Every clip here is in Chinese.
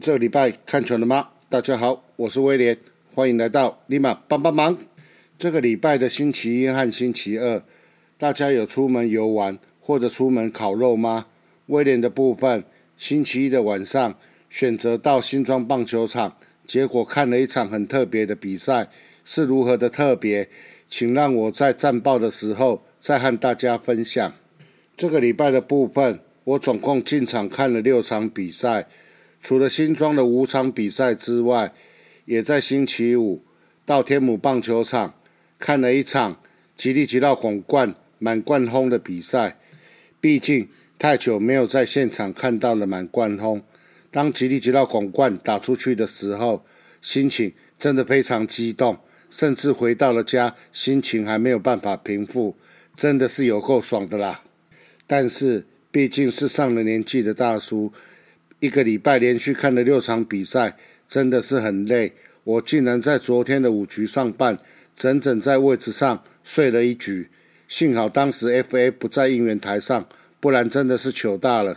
这个礼拜看全了吗？大家好，我是威廉，欢迎来到立马帮帮忙。这个礼拜的星期一和星期二，大家有出门游玩或者出门烤肉吗？威廉的部分，星期一的晚上选择到新庄棒球场，结果看了一场很特别的比赛，是如何的特别？请让我在战报的时候再和大家分享。这个礼拜的部分。我总共进场看了六场比赛，除了新庄的五场比赛之外，也在星期五到天母棒球场看了一场吉利吉道广冠满贯轰的比赛。毕竟太久没有在现场看到了满贯轰，当吉利吉道广冠打出去的时候，心情真的非常激动，甚至回到了家，心情还没有办法平复，真的是有够爽的啦。但是。毕竟是上了年纪的大叔，一个礼拜连续看了六场比赛，真的是很累。我竟然在昨天的五局上半，整整在位置上睡了一局。幸好当时 FA 不在应援台上，不然真的是糗大了。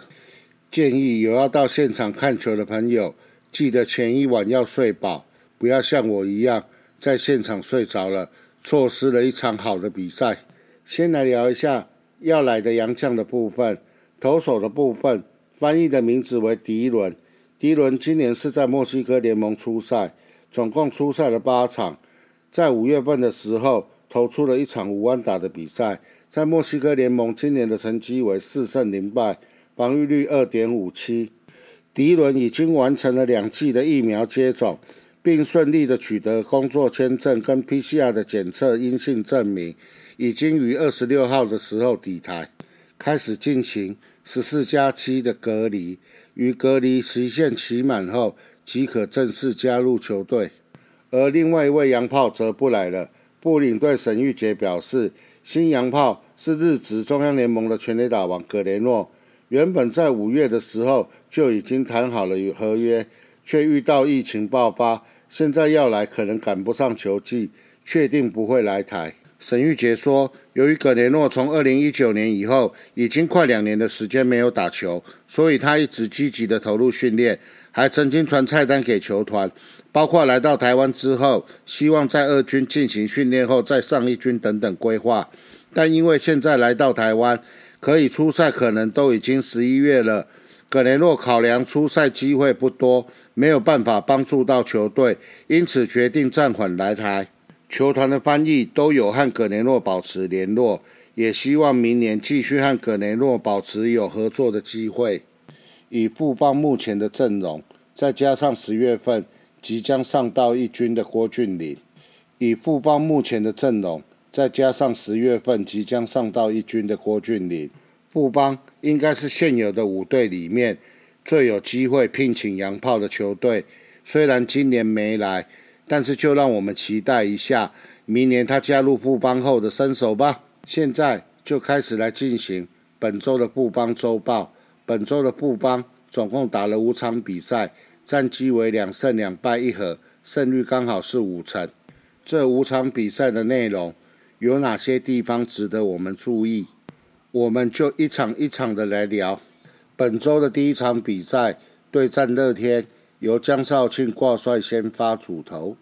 建议有要到现场看球的朋友，记得前一晚要睡饱，不要像我一样在现场睡着了，错失了一场好的比赛。先来聊一下要来的洋将的部分。投手的部分，翻译的名字为迪伦。迪伦今年是在墨西哥联盟出赛，总共出赛了八场。在五月份的时候，投出了一场五安打的比赛。在墨西哥联盟今年的成绩为四胜零败，防御率二点五七。迪伦已经完成了两剂的疫苗接种，并顺利的取得工作签证跟 PCR 的检测阴性证明，已经于二十六号的时候抵台，开始进行。十四加七的隔离，于隔离期限期满后即可正式加入球队。而另外一位洋炮则不来了。布领队沈玉杰表示，新洋炮是日职中央联盟的全垒打王葛雷诺，原本在五月的时候就已经谈好了合约，却遇到疫情爆发，现在要来可能赶不上球季，确定不会来台。沈玉杰说：“由于葛雷诺从二零一九年以后已经快两年的时间没有打球，所以他一直积极的投入训练，还曾经传菜单给球团，包括来到台湾之后，希望在二军进行训练后再上一军等等规划。但因为现在来到台湾，可以出赛可能都已经十一月了，葛雷诺考量出赛机会不多，没有办法帮助到球队，因此决定暂缓来台。”球团的翻译都有和葛雷诺保持联络，也希望明年继续和葛雷诺保持有合作的机会。以布邦目前的阵容，再加上十月份即将上到一军的郭俊麟，以布邦目前的阵容，再加上十月份即将上到一军的郭俊麟，布邦应该是现有的五队里面最有机会聘请洋炮的球队。虽然今年没来。但是就让我们期待一下明年他加入富邦后的身手吧。现在就开始来进行本周的富邦周报。本周的富邦总共打了五场比赛，战绩为两胜两败一和，胜率刚好是五成。这五场比赛的内容有哪些地方值得我们注意？我们就一场一场的来聊。本周的第一场比赛对战乐天。由江少庆挂帅先发主投，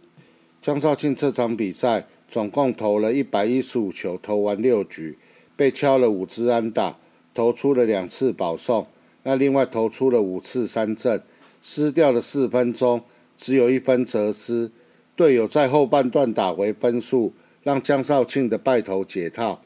江少庆这场比赛总共投了一百一十五球，投完六局，被敲了五支安打，投出了两次保送，那另外投出了五次三振，失掉了四分钟，只有一分折失，队友在后半段打回分数，让江少庆的败投解套。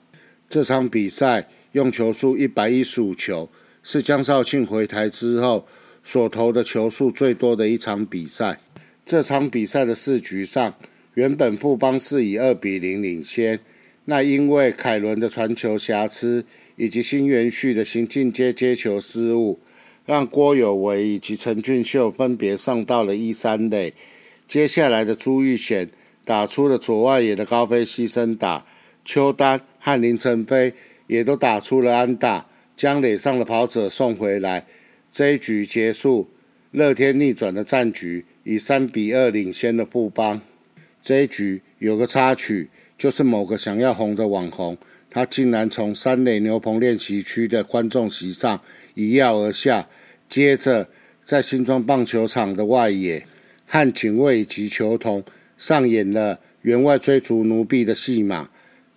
这场比赛用球数一百一十五球，是江少庆回台之后。所投的球数最多的一场比赛，这场比赛的四局上，原本富邦是以二比零领先，那因为凯伦的传球瑕疵以及新元旭的行进接接球失误，让郭有为以及陈俊秀分别上到了一三垒。接下来的朱玉显打出了左外野的高飞牺牲打，邱丹和林晨飞也都打出了安打，将垒上的跑者送回来。这一局结束，乐天逆转的战局，以三比二领先了富邦。这一局有个插曲，就是某个想要红的网红，他竟然从三垒牛棚练习区的观众席上一跃而下，接着在新庄棒球场的外野，和警卫及球童上演了员外追逐奴婢的戏码。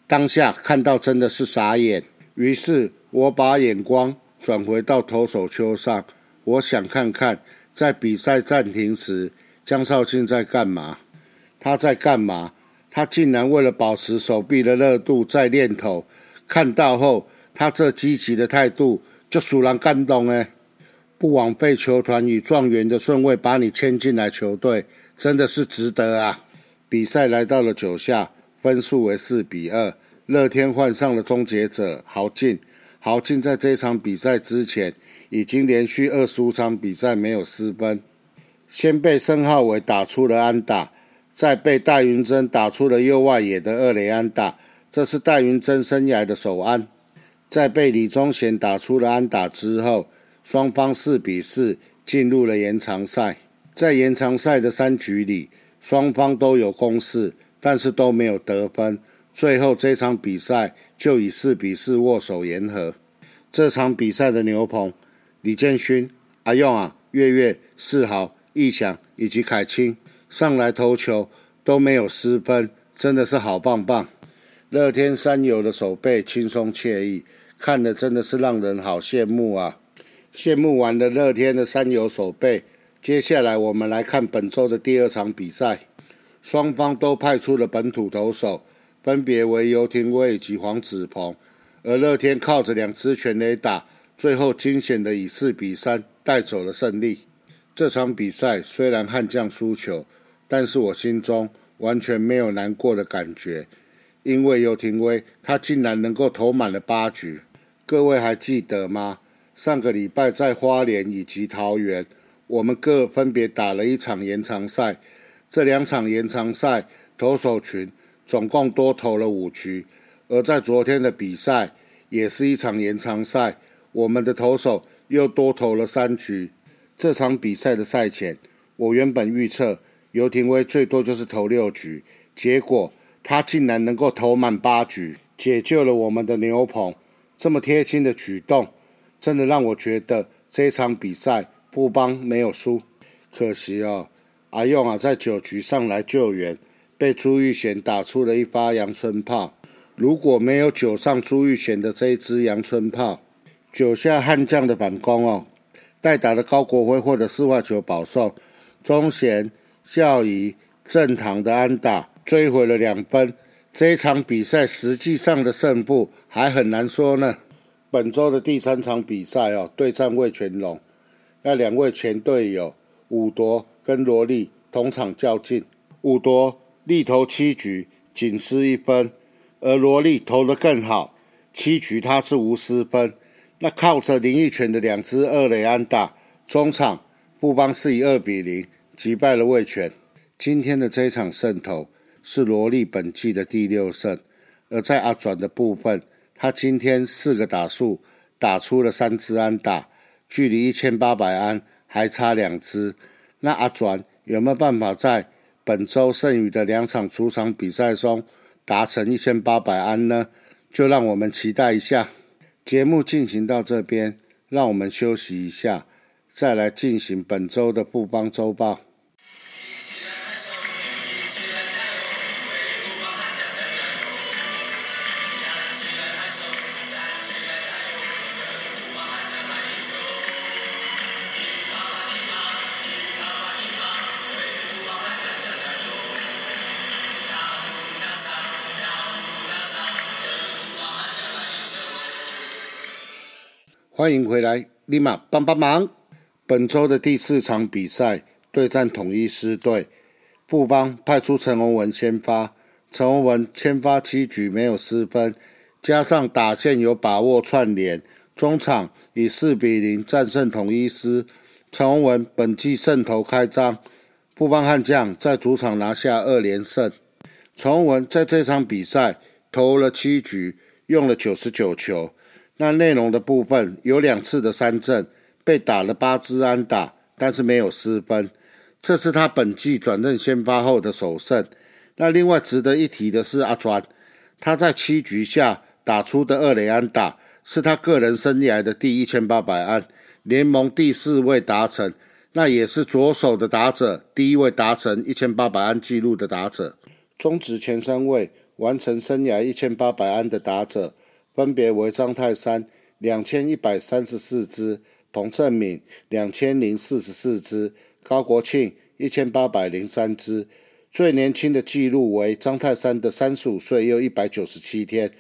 当下看到真的是傻眼，于是我把眼光转回到投手丘上，我想看看在比赛暂停时江少庆在干嘛。他在干嘛？他竟然为了保持手臂的热度在练投。看到后，他这积极的态度就使人感动哎！不枉费球团以状元的顺位把你签进来球队，真的是值得啊！比赛来到了九下。分数为四比二，乐天换上了终结者豪进。豪进在这场比赛之前已经连续二十五场比赛没有失分，先被申浩伟打出了安打，再被戴云珍打出了右外野的二垒安打，这是戴云珍生涯的首安。在被李宗贤打出了安打之后，双方四比四进入了延长赛。在延长赛的三局里，双方都有攻势。但是都没有得分，最后这场比赛就以四比四握手言和。这场比赛的牛棚，李建勋、阿用啊、月月、世豪、易翔以及凯清上来投球都没有失分，真的是好棒棒。乐天三友的手背轻松惬意，看的真的是让人好羡慕啊！羡慕完了乐天的三友手背，接下来我们来看本周的第二场比赛。双方都派出了本土投手，分别为游廷威以及黄子鹏，而乐天靠着两支全垒打，最后惊险的以四比三带走了胜利。这场比赛虽然悍将输球，但是我心中完全没有难过的感觉，因为游廷威他竟然能够投满了八局。各位还记得吗？上个礼拜在花莲以及桃园，我们各分别打了一场延长赛。这两场延长赛，投手群总共多投了五局，而在昨天的比赛，也是一场延长赛，我们的投手又多投了三局。这场比赛的赛前，我原本预测游廷威最多就是投六局，结果他竟然能够投满八局，解救了我们的牛棚。这么贴心的举动，真的让我觉得这场比赛布邦没有输，可惜哦。阿用啊，在九局上来救援，被朱玉贤打出了一发阳春炮。如果没有九上朱玉贤的这一支阳春炮，九下悍将的反攻哦，代打的高国辉获得四外球保送，中贤、孝仪、正堂的安打追回了两分。这一场比赛实际上的胜负还很难说呢。本周的第三场比赛哦，对战魏全龙，那两位前队友武夺。跟罗莉同场较劲，五夺力投七局仅失一分，而罗莉投得更好，七局他是无失分。那靠着林奕泉的两支二垒安打，中场布邦是以二比零击败了魏权。今天的这场胜投是罗莉本季的第六胜，而在阿转的部分，他今天四个打数打出了三支安打，距离一千八百安还差两支。那阿转有没有办法在本周剩余的两场主场比赛中达成一千八百安呢？就让我们期待一下。节目进行到这边，让我们休息一下，再来进行本周的布邦周报。欢迎回来，立马帮帮忙。本周的第四场比赛对战统一狮队，布邦派出陈宏文先发，陈宏文先发七局没有失分，加上打线有把握串联，中场以四比零战胜统一狮。陈宏文本季胜投开张，布邦悍将在主场拿下二连胜。陈宏文在这场比赛投了七局，用了九十九球。那内容的部分有两次的三振，被打了八支安打，但是没有失分。这是他本季转任先发后的首胜。那另外值得一提的是阿川，他在七局下打出的二垒安打，是他个人生涯的第一千八百安，联盟第四位达成。那也是左手的打者第一位达成一千八百安纪录的打者。中职前三位完成生涯一千八百安的打者，分别为张泰山两千一百三十四支，彭正敏两千零四十四支，高国庆一千八百零三支。最年轻的纪录为张泰山的三十五岁又一百九十七天，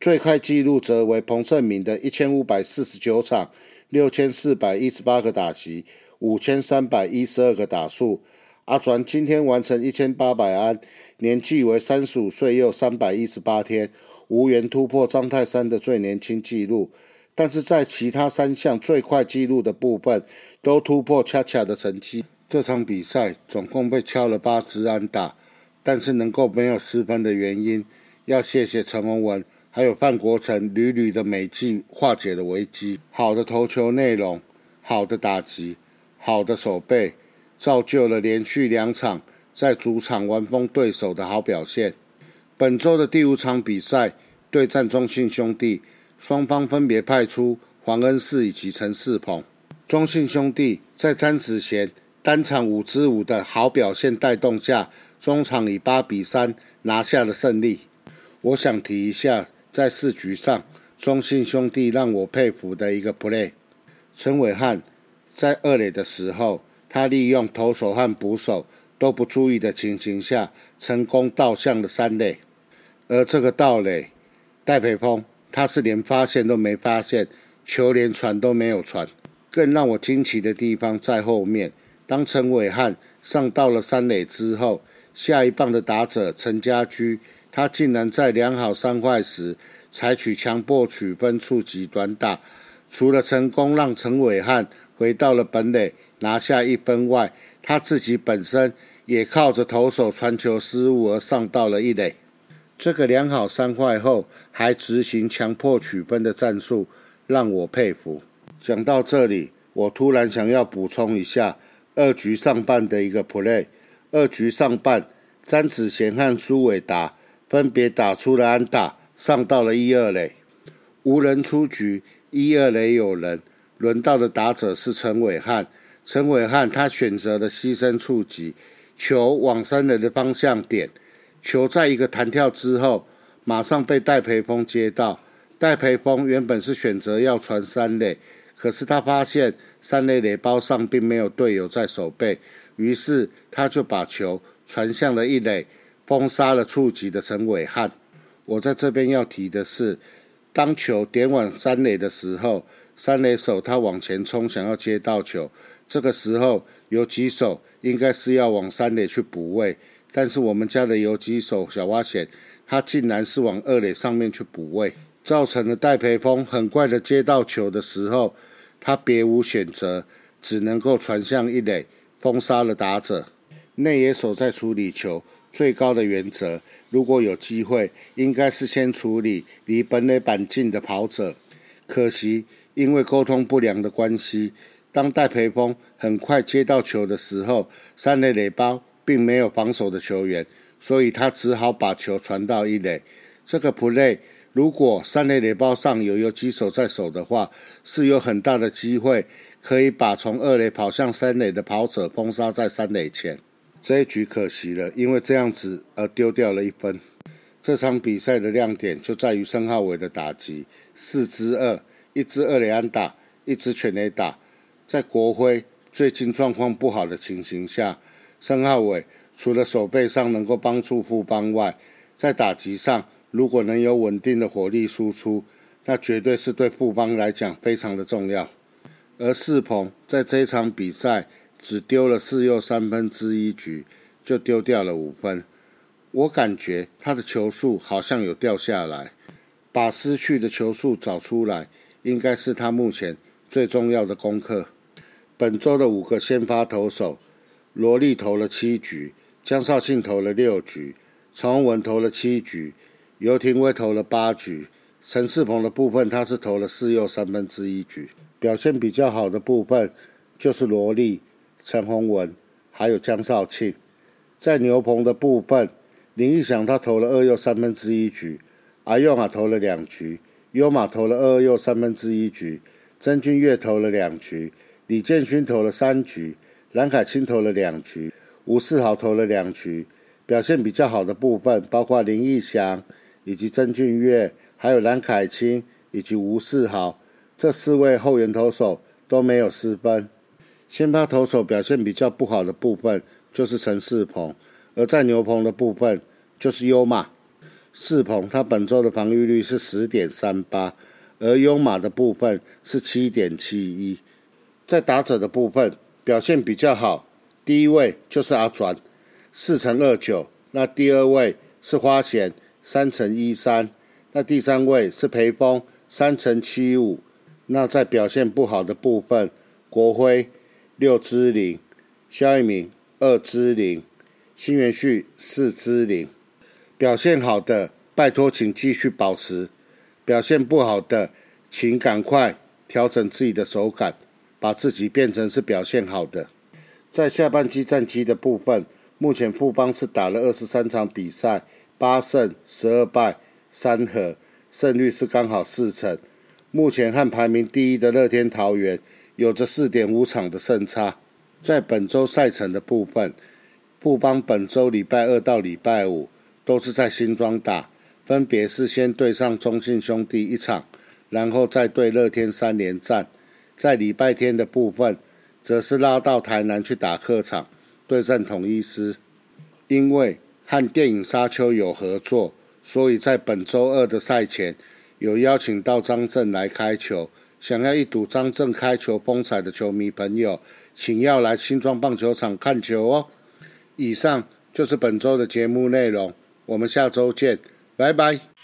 最快纪录则为彭正敏的一千五百四十九场，六千四百一十八个打席。五千三百一十二个打数，阿传今天完成一千八百安，年纪为三十五岁又三百一十八天，无缘突破张泰山的最年轻纪录，但是在其他三项最快纪录的部分都突破恰恰的成绩。这场比赛总共被敲了八支安打，但是能够没有失分的原因，要谢谢陈文文还有范国成屡屡的美技化解了危机，好的投球内容，好的打击。好的守备，造就了连续两场在主场完封对手的好表现。本周的第五场比赛对战中信兄弟，双方分别派出黄恩赐以及陈世鹏。中信兄弟在詹子贤单场五支五的好表现带动下，中场以八比三拿下了胜利。我想提一下，在四局上，中信兄弟让我佩服的一个 play，陈伟汉。在二垒的时候，他利用投手和捕手都不注意的情形下，成功倒向了三垒。而这个盗垒，戴培峰他是连发现都没发现，球连传都没有传。更让我惊奇的地方在后面，当陈伟汉上到了三垒之后，下一棒的打者陈家驹，他竟然在量好三坏时，采取强迫取分触及短打，除了成功让陈伟汉。回到了本垒拿下一分外，他自己本身也靠着投手传球失误而上到了一垒。这个良好三坏后还执行强迫取分的战术，让我佩服。讲到这里，我突然想要补充一下二局上半的一个 play。二局上半，詹子贤和苏伟达分别打出了安打，上到了一二垒，无人出局，一二垒有人。轮到的打者是陈伟汉，陈伟汉他选择了牺牲触及，球往三垒的方向点，球在一个弹跳之后，马上被戴培峰接到。戴培峰原本是选择要传三垒，可是他发现三垒垒包上并没有队友在守备，于是他就把球传向了一垒，封杀了触及的陈伟汉。我在这边要提的是，当球点往三垒的时候。三垒手他往前冲，想要接到球。这个时候，有几手应该是要往三垒去补位，但是我们家的游击手小蛙险，他竟然是往二垒上面去补位，造成了戴培峰很快的接到球的时候，他别无选择，只能够传向一垒，封杀了打者。内野手在处理球，最高的原则，如果有机会，应该是先处理离本垒板近的跑者。可惜。因为沟通不良的关系，当戴培峰很快接到球的时候，三垒垒包并没有防守的球员，所以他只好把球传到一垒。这个 play 如果三垒垒包上有游击手在守的话，是有很大的机会可以把从二垒跑向三垒的跑者封杀在三垒前。这一局可惜了，因为这样子而丢掉了一分。这场比赛的亮点就在于申浩伟的打击，四支二。一支二垒安打，一支全垒打，在国辉最近状况不好的情形下，申浩伟除了手背上能够帮助富邦外，在打击上如果能有稳定的火力输出，那绝对是对富邦来讲非常的重要。而世鹏在这场比赛只丢了四又三分之一局，就丢掉了五分，我感觉他的球速好像有掉下来，把失去的球速找出来。应该是他目前最重要的功课。本周的五个先发投手，罗莉投了七局，江少庆投了六局，陈宏文投了七局，尤廷威投了八局，陈世鹏的部分他是投了四又三分之一局。表现比较好的部分就是罗莉、陈宏文还有江少庆。在牛棚的部分，林义祥他投了二又三分之一局，阿佑啊投了两局。优马投了二又三分之一局，曾俊岳投了两局，李建勋投了三局，蓝凯清投了两局，吴世豪投了两局。表现比较好的部分包括林义祥以及曾俊岳，还有蓝凯清以及吴世豪这四位后援投手都没有失分。先发投手表现比较不好的部分就是陈世鹏，而在牛棚的部分就是优马。世鹏他本周的防御率是十点三八，而优马的部分是七点七一。在打者的部分表现比较好，第一位就是阿转。四乘二九，那第二位是花贤三乘一三，那第三位是裴峰三乘七五。那在表现不好的部分，国辉六支零，肖一鸣二支零，新元旭四支零。表现好的，拜托请继续保持；表现不好的，请赶快调整自己的手感，把自己变成是表现好的。在下半季战绩的部分。目前富邦是打了二十三场比赛，八胜十二败三和，胜率是刚好四成。目前和排名第一的乐天桃园有着四点五场的胜差。在本周赛程的部分，富邦本周礼拜二到礼拜五都是在新庄打，分别是先对上中信兄弟一场，然后再对乐天三连战。在礼拜天的部分，则是拉到台南去打客场。对战统一师，因为和电影《沙丘》有合作，所以在本周二的赛前有邀请到张震来开球。想要一睹张震开球风采的球迷朋友，请要来新庄棒球场看球哦。以上就是本周的节目内容，我们下周见，拜拜。